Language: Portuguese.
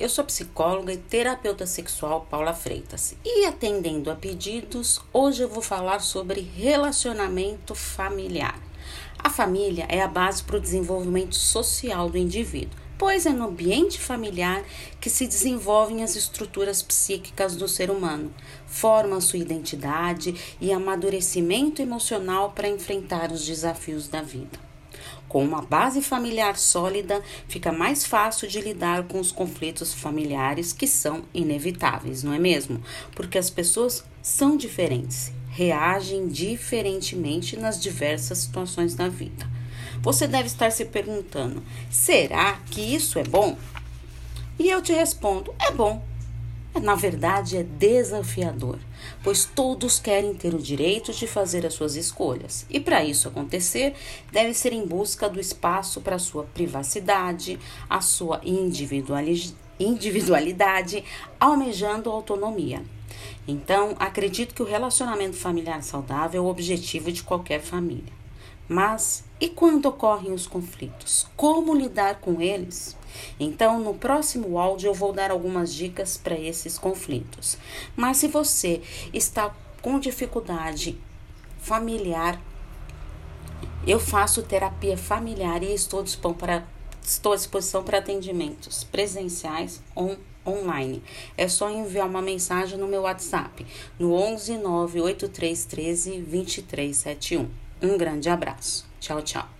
eu sou psicóloga e terapeuta sexual Paula Freitas. E atendendo a pedidos, hoje eu vou falar sobre relacionamento familiar. A família é a base para o desenvolvimento social do indivíduo, pois é no ambiente familiar que se desenvolvem as estruturas psíquicas do ser humano, forma sua identidade e amadurecimento emocional para enfrentar os desafios da vida. Com uma base familiar sólida, fica mais fácil de lidar com os conflitos familiares que são inevitáveis, não é mesmo? Porque as pessoas são diferentes, reagem diferentemente nas diversas situações da vida. Você deve estar se perguntando: será que isso é bom? E eu te respondo: é bom. Na verdade, é desafiador, pois todos querem ter o direito de fazer as suas escolhas. E para isso acontecer, deve ser em busca do espaço para a sua privacidade, a sua individualidade, almejando autonomia. Então, acredito que o relacionamento familiar saudável é o objetivo de qualquer família. Mas e quando ocorrem os conflitos? Como lidar com eles? Então, no próximo áudio eu vou dar algumas dicas para esses conflitos. Mas se você está com dificuldade familiar, eu faço terapia familiar e estou, para, estou à disposição para atendimentos presenciais ou online. É só enviar uma mensagem no meu WhatsApp no 11 98313 2371. Um grande abraço. Tchau, tchau.